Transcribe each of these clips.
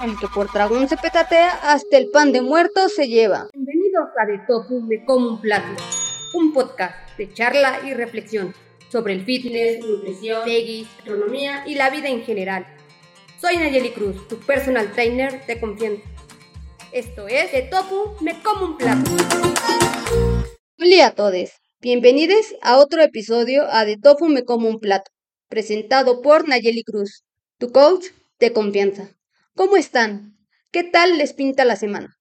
El que por dragón se petatea, hasta el pan de muerto se lleva. Bienvenidos a De Tofu Me Como un Plato, un podcast de charla y reflexión sobre el fitness, nutrición, veggies, astronomía y la vida en general. Soy Nayeli Cruz, tu personal trainer de confianza. Esto es De Tofu Me Como un Plato. Hola a todos, bienvenidos a otro episodio a De Tofu Me Como un Plato, presentado por Nayeli Cruz, tu coach de confianza. ¿Cómo están? ¿Qué tal les pinta la semana?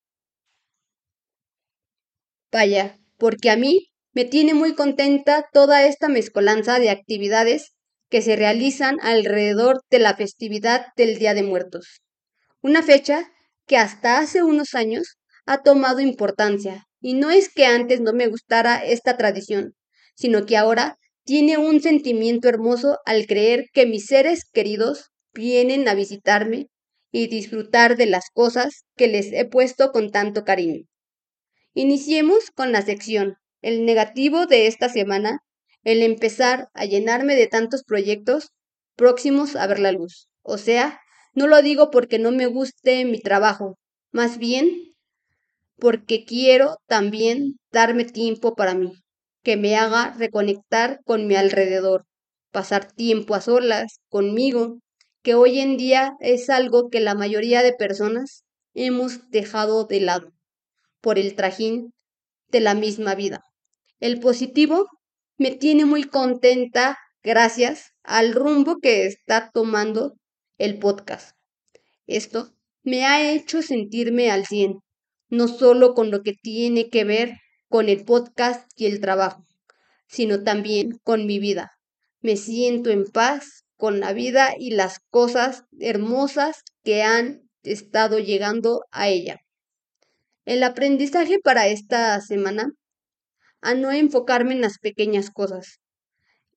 Vaya, porque a mí me tiene muy contenta toda esta mezcolanza de actividades que se realizan alrededor de la festividad del Día de Muertos. Una fecha que hasta hace unos años ha tomado importancia, y no es que antes no me gustara esta tradición, sino que ahora tiene un sentimiento hermoso al creer que mis seres queridos vienen a visitarme y disfrutar de las cosas que les he puesto con tanto cariño. Iniciemos con la sección, el negativo de esta semana, el empezar a llenarme de tantos proyectos próximos a ver la luz. O sea, no lo digo porque no me guste mi trabajo, más bien porque quiero también darme tiempo para mí, que me haga reconectar con mi alrededor, pasar tiempo a solas conmigo, que hoy en día es algo que la mayoría de personas hemos dejado de lado por el trajín de la misma vida. El positivo me tiene muy contenta gracias al rumbo que está tomando el podcast. Esto me ha hecho sentirme al 100, no solo con lo que tiene que ver con el podcast y el trabajo, sino también con mi vida. Me siento en paz con la vida y las cosas hermosas que han estado llegando a ella. El aprendizaje para esta semana a no enfocarme en las pequeñas cosas,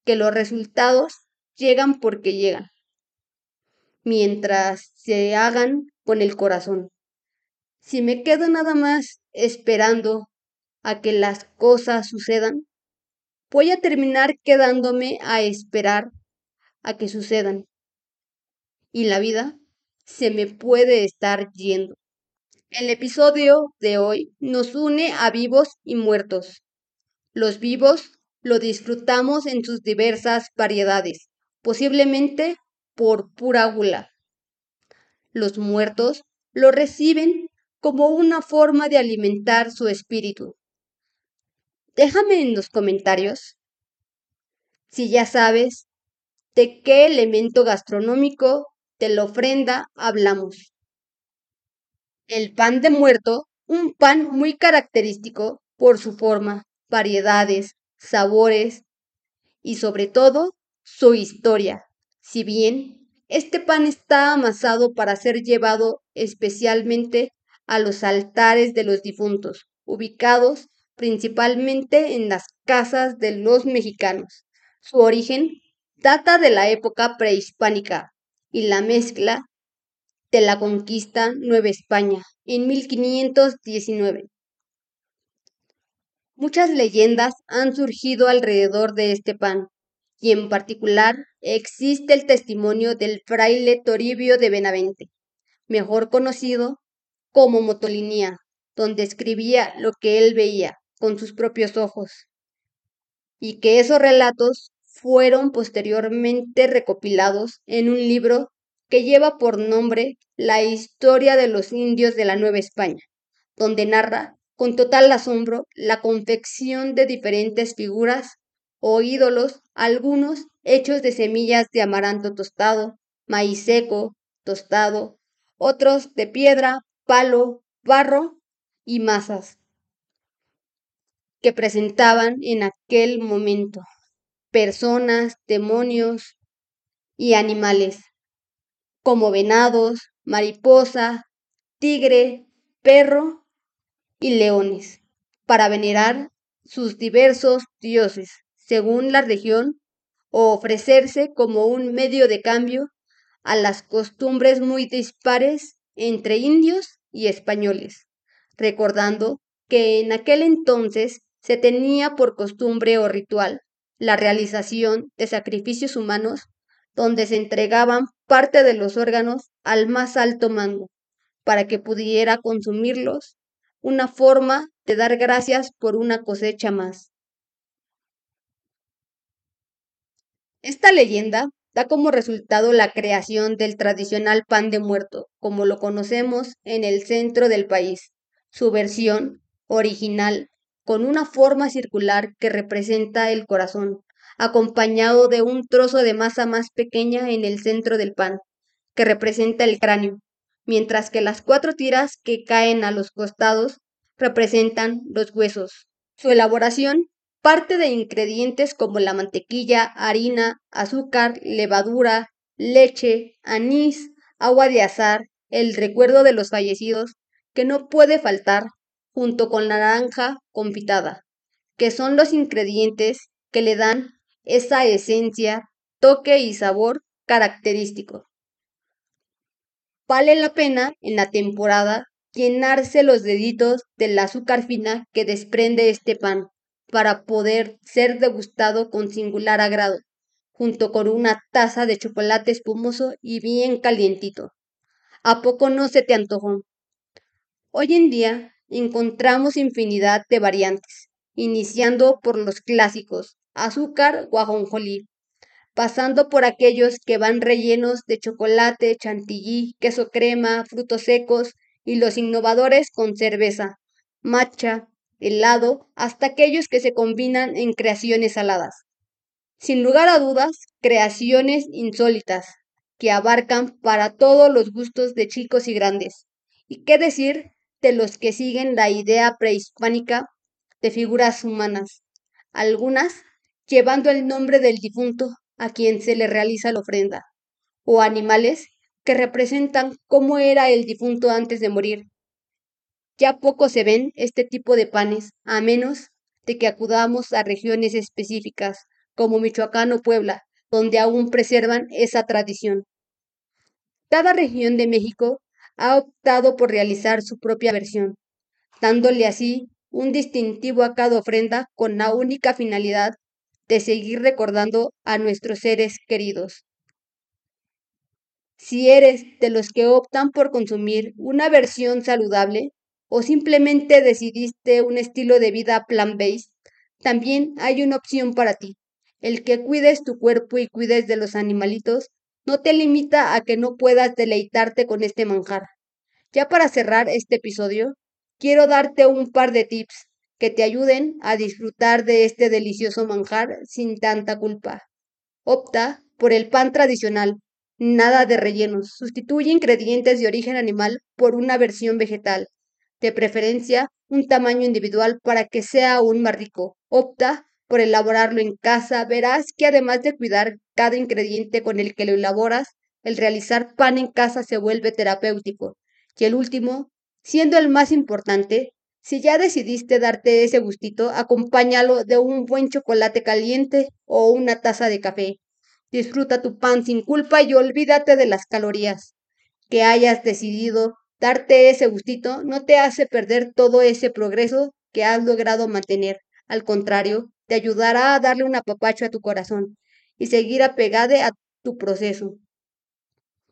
que los resultados llegan porque llegan, mientras se hagan con el corazón. Si me quedo nada más esperando a que las cosas sucedan, voy a terminar quedándome a esperar a que sucedan. Y la vida se me puede estar yendo. El episodio de hoy nos une a vivos y muertos. Los vivos lo disfrutamos en sus diversas variedades, posiblemente por pura gula. Los muertos lo reciben como una forma de alimentar su espíritu. Déjame en los comentarios si ya sabes ¿De qué elemento gastronómico de la ofrenda hablamos? El pan de muerto, un pan muy característico por su forma, variedades, sabores y sobre todo su historia. Si bien este pan está amasado para ser llevado especialmente a los altares de los difuntos, ubicados principalmente en las casas de los mexicanos. Su origen data de la época prehispánica y la mezcla de la conquista Nueva España en 1519. Muchas leyendas han surgido alrededor de este pan, y en particular existe el testimonio del fraile Toribio de Benavente, mejor conocido como Motolinía, donde escribía lo que él veía con sus propios ojos, y que esos relatos fueron posteriormente recopilados en un libro que lleva por nombre La historia de los indios de la Nueva España, donde narra con total asombro la confección de diferentes figuras o ídolos, algunos hechos de semillas de amaranto tostado, maíz seco, tostado, otros de piedra, palo, barro y masas, que presentaban en aquel momento personas, demonios y animales, como venados, mariposa, tigre, perro y leones, para venerar sus diversos dioses, según la región, o ofrecerse como un medio de cambio a las costumbres muy dispares entre indios y españoles, recordando que en aquel entonces se tenía por costumbre o ritual la realización de sacrificios humanos donde se entregaban parte de los órganos al más alto mando, para que pudiera consumirlos, una forma de dar gracias por una cosecha más. Esta leyenda da como resultado la creación del tradicional pan de muerto, como lo conocemos en el centro del país. Su versión original, con una forma circular que representa el corazón, acompañado de un trozo de masa más pequeña en el centro del pan, que representa el cráneo, mientras que las cuatro tiras que caen a los costados representan los huesos. Su elaboración parte de ingredientes como la mantequilla, harina, azúcar, levadura, leche, anís, agua de azar, el recuerdo de los fallecidos, que no puede faltar, junto con naranja confitada, que son los ingredientes que le dan esa esencia, toque y sabor característico. Vale la pena en la temporada llenarse los deditos del azúcar fina que desprende este pan para poder ser degustado con singular agrado, junto con una taza de chocolate espumoso y bien calientito. ¿A poco no se te antojó? Hoy en día encontramos infinidad de variantes, iniciando por los clásicos, azúcar o pasando por aquellos que van rellenos de chocolate, chantilly, queso crema, frutos secos y los innovadores con cerveza, matcha, helado, hasta aquellos que se combinan en creaciones saladas. Sin lugar a dudas, creaciones insólitas, que abarcan para todos los gustos de chicos y grandes. ¿Y qué decir de los que siguen la idea prehispánica de figuras humanas? Algunas llevando el nombre del difunto a quien se le realiza la ofrenda, o animales que representan cómo era el difunto antes de morir, ya poco se ven este tipo de panes, a menos de que acudamos a regiones específicas, como Michoacán o Puebla, donde aún preservan esa tradición. Cada región de México ha optado por realizar su propia versión, dándole así un distintivo a cada ofrenda con la única finalidad de seguir recordando a nuestros seres queridos. Si eres de los que optan por consumir una versión saludable, o simplemente decidiste un estilo de vida plant-based, también hay una opción para ti. El que cuides tu cuerpo y cuides de los animalitos no te limita a que no puedas deleitarte con este manjar. Ya para cerrar este episodio, quiero darte un par de tips que te ayuden a disfrutar de este delicioso manjar sin tanta culpa. Opta por el pan tradicional, nada de rellenos. Sustituye ingredientes de origen animal por una versión vegetal de preferencia un tamaño individual para que sea aún más rico. Opta por elaborarlo en casa. Verás que además de cuidar cada ingrediente con el que lo elaboras, el realizar pan en casa se vuelve terapéutico. Y el último, siendo el más importante, si ya decidiste darte ese gustito, acompáñalo de un buen chocolate caliente o una taza de café. Disfruta tu pan sin culpa y olvídate de las calorías. Que hayas decidido Darte ese gustito no te hace perder todo ese progreso que has logrado mantener. Al contrario, te ayudará a darle un apapacho a tu corazón y seguir apegado a tu proceso.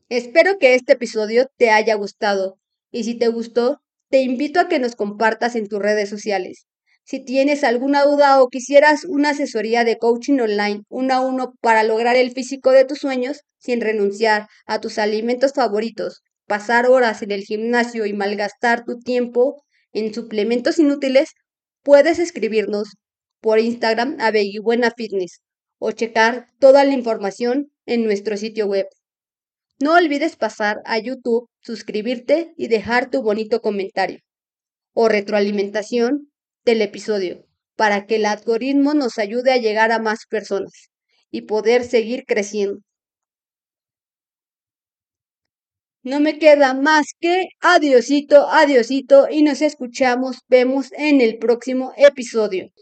Espero que este episodio te haya gustado y si te gustó, te invito a que nos compartas en tus redes sociales. Si tienes alguna duda o quisieras una asesoría de coaching online uno a uno para lograr el físico de tus sueños sin renunciar a tus alimentos favoritos pasar horas en el gimnasio y malgastar tu tiempo en suplementos inútiles, puedes escribirnos por Instagram a Buena Fitness o checar toda la información en nuestro sitio web. No olvides pasar a YouTube, suscribirte y dejar tu bonito comentario o retroalimentación del episodio para que el algoritmo nos ayude a llegar a más personas y poder seguir creciendo. No me queda más que adiosito, adiosito y nos escuchamos, vemos en el próximo episodio.